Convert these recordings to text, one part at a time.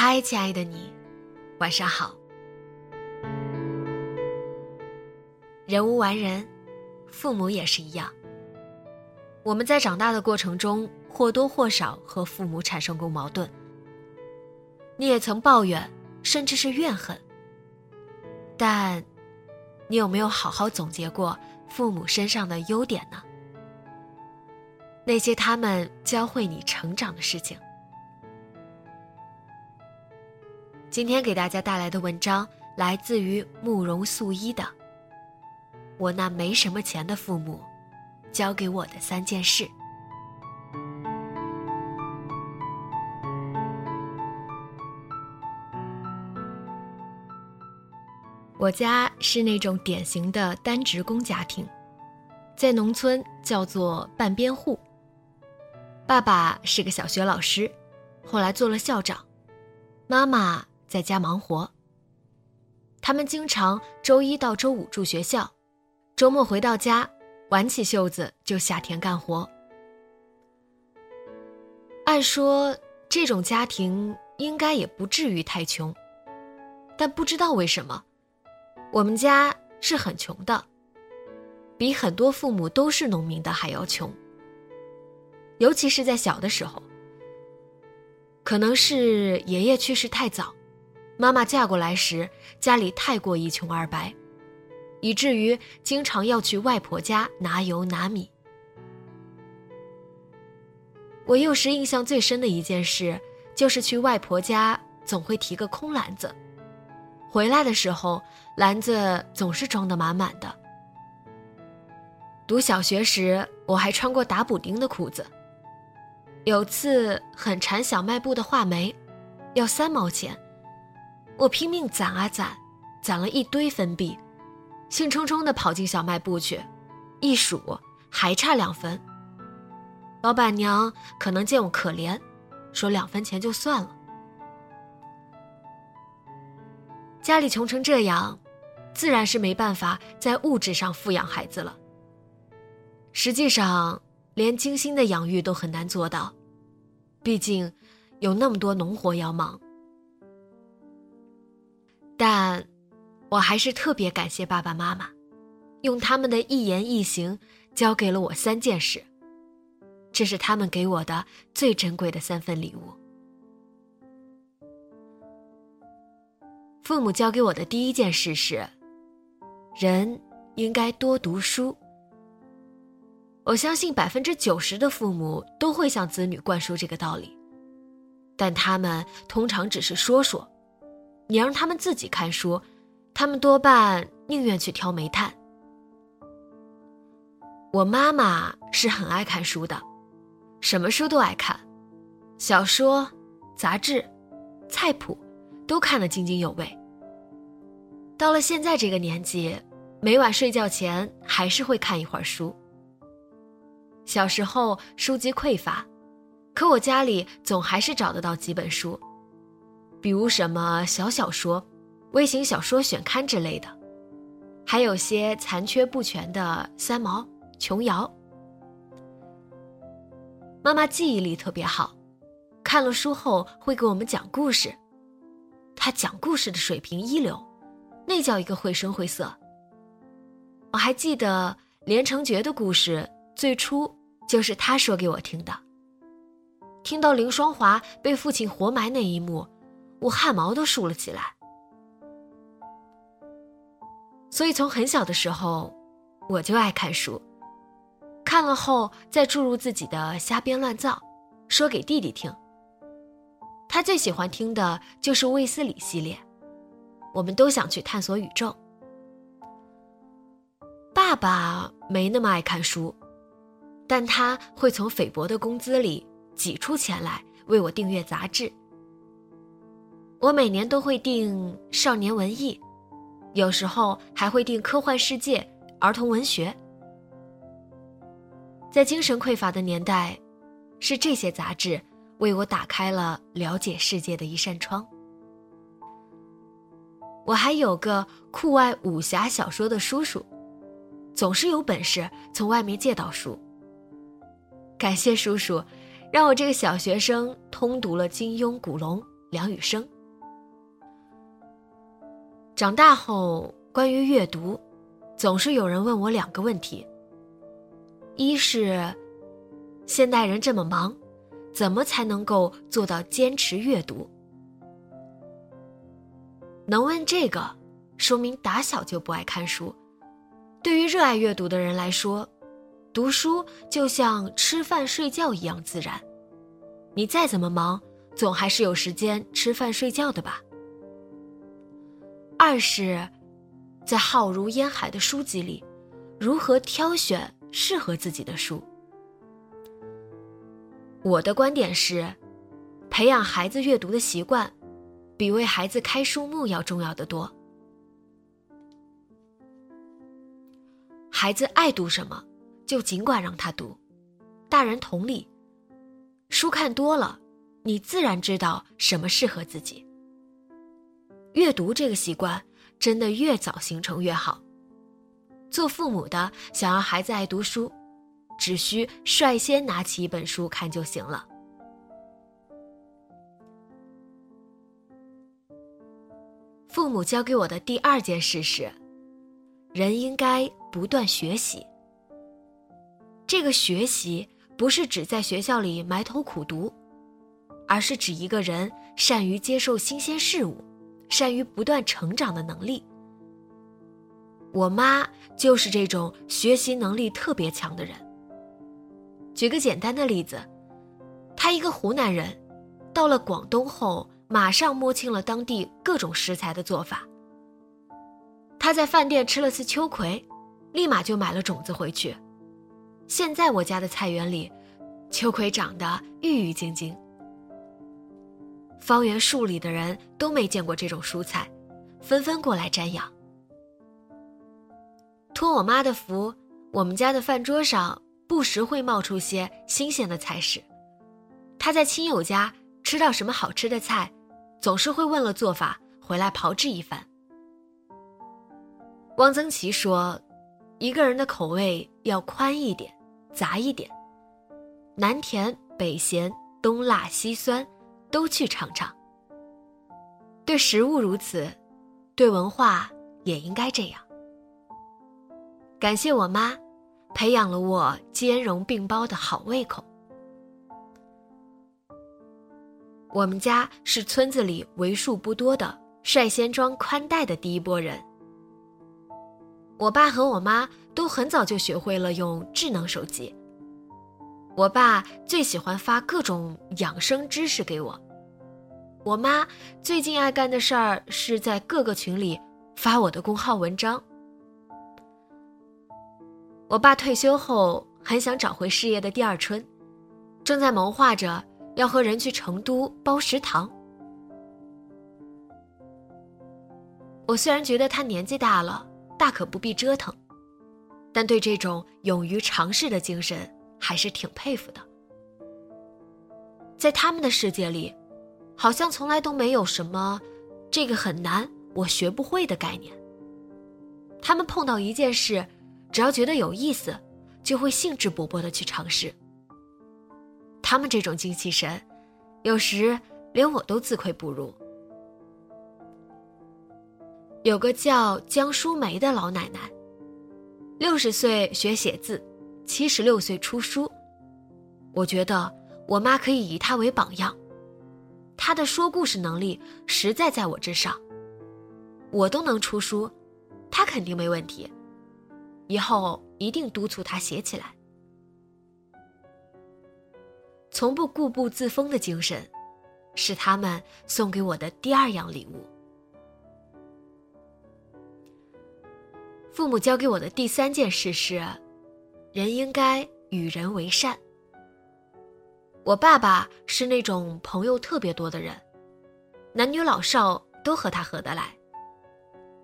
嗨，亲爱的你，晚上好。人无完人，父母也是一样。我们在长大的过程中，或多或少和父母产生过矛盾。你也曾抱怨，甚至是怨恨。但，你有没有好好总结过父母身上的优点呢？那些他们教会你成长的事情。今天给大家带来的文章来自于慕容素一的《我那没什么钱的父母教给我的三件事》。我家是那种典型的单职工家庭，在农村叫做半边户。爸爸是个小学老师，后来做了校长，妈妈。在家忙活。他们经常周一到周五住学校，周末回到家，挽起袖子就下田干活。按说这种家庭应该也不至于太穷，但不知道为什么，我们家是很穷的，比很多父母都是农民的还要穷。尤其是在小的时候，可能是爷爷去世太早。妈妈嫁过来时，家里太过一穷二白，以至于经常要去外婆家拿油拿米。我幼时印象最深的一件事，就是去外婆家总会提个空篮子，回来的时候篮子总是装得满满的。读小学时，我还穿过打补丁的裤子。有次很馋小卖部的话梅，要三毛钱。我拼命攒啊攒，攒了一堆分币，兴冲冲地跑进小卖部去，一数还差两分。老板娘可能见我可怜，说两分钱就算了。家里穷成这样，自然是没办法在物质上富养孩子了。实际上，连精心的养育都很难做到，毕竟有那么多农活要忙。但，我还是特别感谢爸爸妈妈，用他们的一言一行教给了我三件事。这是他们给我的最珍贵的三份礼物。父母教给我的第一件事是，人应该多读书。我相信百分之九十的父母都会向子女灌输这个道理，但他们通常只是说说。你让他们自己看书，他们多半宁愿去挑煤炭。我妈妈是很爱看书的，什么书都爱看，小说、杂志、菜谱都看得津津有味。到了现在这个年纪，每晚睡觉前还是会看一会儿书。小时候书籍匮乏，可我家里总还是找得到几本书。比如什么小小说、微型小说选刊之类的，还有些残缺不全的三毛、琼瑶。妈妈记忆力特别好，看了书后会给我们讲故事。她讲故事的水平一流，那叫一个绘声绘色。我还记得连城诀的故事，最初就是她说给我听的。听到凌霜华被父亲活埋那一幕。我汗毛都竖了起来，所以从很小的时候，我就爱看书。看了后再注入自己的瞎编乱造，说给弟弟听。他最喜欢听的就是卫斯理系列，我们都想去探索宇宙。爸爸没那么爱看书，但他会从菲薄的工资里挤出钱来为我订阅杂志。我每年都会订《少年文艺》，有时候还会订《科幻世界》《儿童文学》。在精神匮乏的年代，是这些杂志为我打开了了解世界的一扇窗。我还有个酷爱武侠小说的叔叔，总是有本事从外面借到书。感谢叔叔，让我这个小学生通读了金庸、古龙、梁羽生。长大后，关于阅读，总是有人问我两个问题。一是，现代人这么忙，怎么才能够做到坚持阅读？能问这个，说明打小就不爱看书。对于热爱阅读的人来说，读书就像吃饭睡觉一样自然。你再怎么忙，总还是有时间吃饭睡觉的吧。二是，在浩如烟海的书籍里，如何挑选？适合自己的书。我的观点是，培养孩子阅读的习惯，比为孩子开书目要重要的多。孩子爱读什么，就尽管让他读。大人同理，书看多了，你自然知道什么适合自己。阅读这个习惯，真的越早形成越好。做父母的想要孩子爱读书，只需率先拿起一本书看就行了。父母教给我的第二件事是，人应该不断学习。这个学习不是指在学校里埋头苦读，而是指一个人善于接受新鲜事物，善于不断成长的能力。我妈就是这种学习能力特别强的人。举个简单的例子，她一个湖南人，到了广东后，马上摸清了当地各种食材的做法。她在饭店吃了次秋葵，立马就买了种子回去。现在我家的菜园里，秋葵长得郁郁葱葱。方圆数里的人都没见过这种蔬菜，纷纷过来瞻仰。托我妈的福，我们家的饭桌上不时会冒出些新鲜的菜式。她在亲友家吃到什么好吃的菜，总是会问了做法回来炮制一番。汪曾祺说：“一个人的口味要宽一点，杂一点，南甜北咸，东辣西酸，都去尝尝。”对食物如此，对文化也应该这样。感谢我妈，培养了我兼容并包的好胃口。我们家是村子里为数不多的率先装宽带的第一波人。我爸和我妈都很早就学会了用智能手机。我爸最喜欢发各种养生知识给我，我妈最近爱干的事儿是在各个群里发我的公号文章。我爸退休后很想找回事业的第二春，正在谋划着要和人去成都包食堂。我虽然觉得他年纪大了，大可不必折腾，但对这种勇于尝试的精神还是挺佩服的。在他们的世界里，好像从来都没有什么“这个很难，我学不会”的概念。他们碰到一件事。只要觉得有意思，就会兴致勃勃的去尝试。他们这种精气神，有时连我都自愧不如。有个叫江淑梅的老奶奶，六十岁学写字，七十六岁出书。我觉得我妈可以以她为榜样，她的说故事能力实在在我之上。我都能出书，他肯定没问题。以后一定督促他写起来。从不固步自封的精神，是他们送给我的第二样礼物。父母教给我的第三件事是，人应该与人为善。我爸爸是那种朋友特别多的人，男女老少都和他合得来。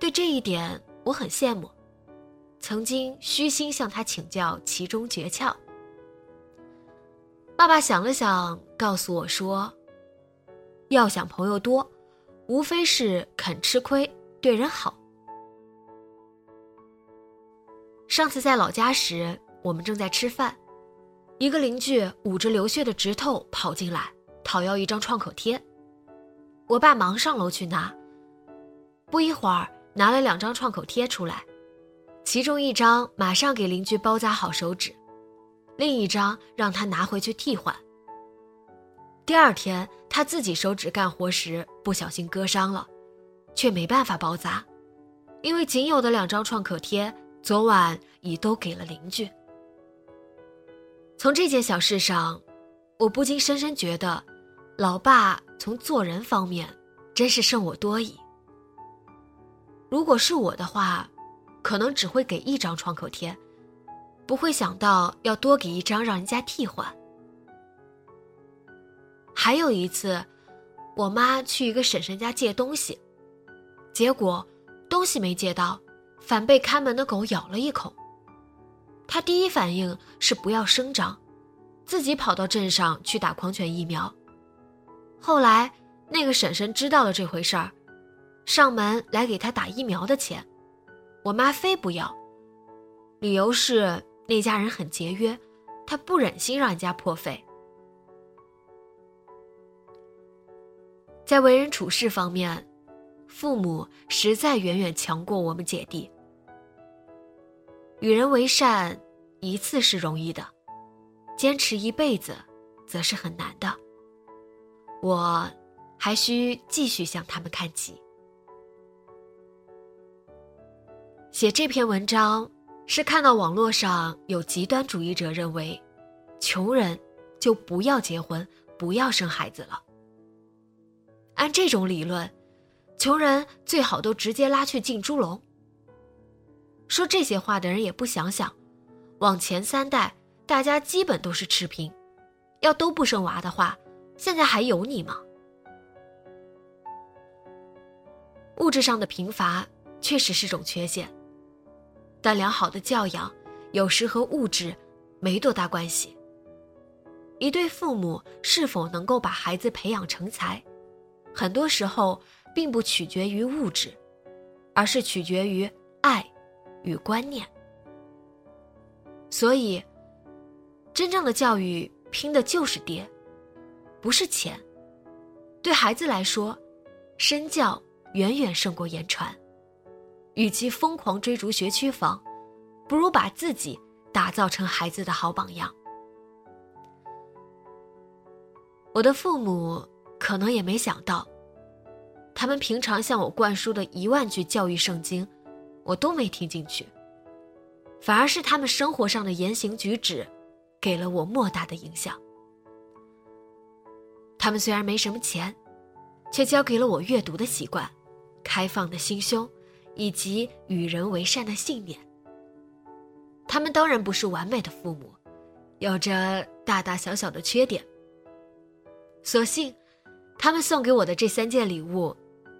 对这一点，我很羡慕。曾经虚心向他请教其中诀窍。爸爸想了想，告诉我说：“要想朋友多，无非是肯吃亏，对人好。”上次在老家时，我们正在吃饭，一个邻居捂着流血的指头跑进来，讨要一张创口贴。我爸忙上楼去拿，不一会儿拿了两张创口贴出来。其中一张马上给邻居包扎好手指，另一张让他拿回去替换。第二天他自己手指干活时不小心割伤了，却没办法包扎，因为仅有的两张创可贴昨晚已都给了邻居。从这件小事上，我不禁深深觉得，老爸从做人方面真是胜我多矣。如果是我的话。可能只会给一张创口贴，不会想到要多给一张让人家替换。还有一次，我妈去一个婶婶家借东西，结果东西没借到，反被看门的狗咬了一口。他第一反应是不要声张，自己跑到镇上去打狂犬疫苗。后来那个婶婶知道了这回事儿，上门来给她打疫苗的钱。我妈非不要，理由是那家人很节约，她不忍心让人家破费。在为人处事方面，父母实在远远强过我们姐弟。与人为善，一次是容易的，坚持一辈子，则是很难的。我还需继续向他们看齐。写这篇文章，是看到网络上有极端主义者认为，穷人就不要结婚、不要生孩子了。按这种理论，穷人最好都直接拉去进猪笼。说这些话的人也不想想，往前三代大家基本都是持平，要都不生娃的话，现在还有你吗？物质上的贫乏确实是种缺陷。但良好的教养，有时和物质没多大关系。一对父母是否能够把孩子培养成才，很多时候并不取决于物质，而是取决于爱与观念。所以，真正的教育拼的就是爹，不是钱。对孩子来说，身教远远胜过言传。与其疯狂追逐学区房，不如把自己打造成孩子的好榜样。我的父母可能也没想到，他们平常向我灌输的一万句教育圣经，我都没听进去，反而是他们生活上的言行举止，给了我莫大的影响。他们虽然没什么钱，却教给了我阅读的习惯，开放的心胸。以及与人为善的信念。他们当然不是完美的父母，有着大大小小的缺点。所幸，他们送给我的这三件礼物，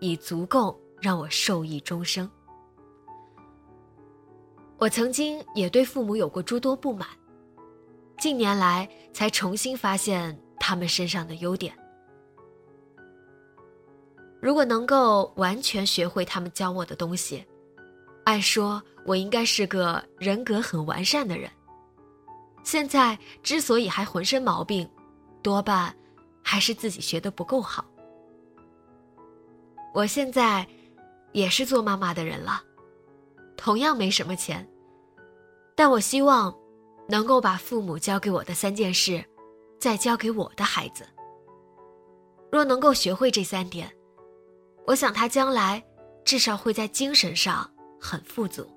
已足够让我受益终生。我曾经也对父母有过诸多不满，近年来才重新发现他们身上的优点。如果能够完全学会他们教我的东西，按说我应该是个人格很完善的人。现在之所以还浑身毛病，多半还是自己学的不够好。我现在也是做妈妈的人了，同样没什么钱，但我希望能够把父母教给我的三件事，再教给我的孩子。若能够学会这三点。我想他将来至少会在精神上很富足。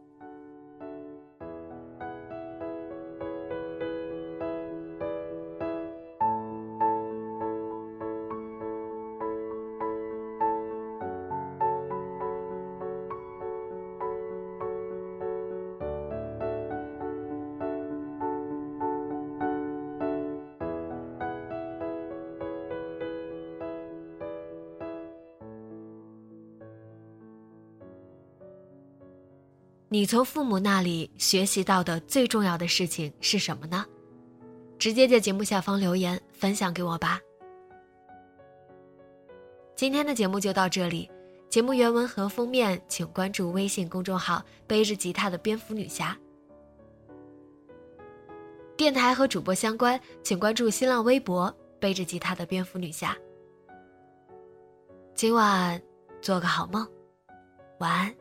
你从父母那里学习到的最重要的事情是什么呢？直接在节目下方留言分享给我吧。今天的节目就到这里，节目原文和封面请关注微信公众号“背着吉他的蝙蝠女侠”。电台和主播相关，请关注新浪微博“背着吉他的蝙蝠女侠”。今晚做个好梦，晚安。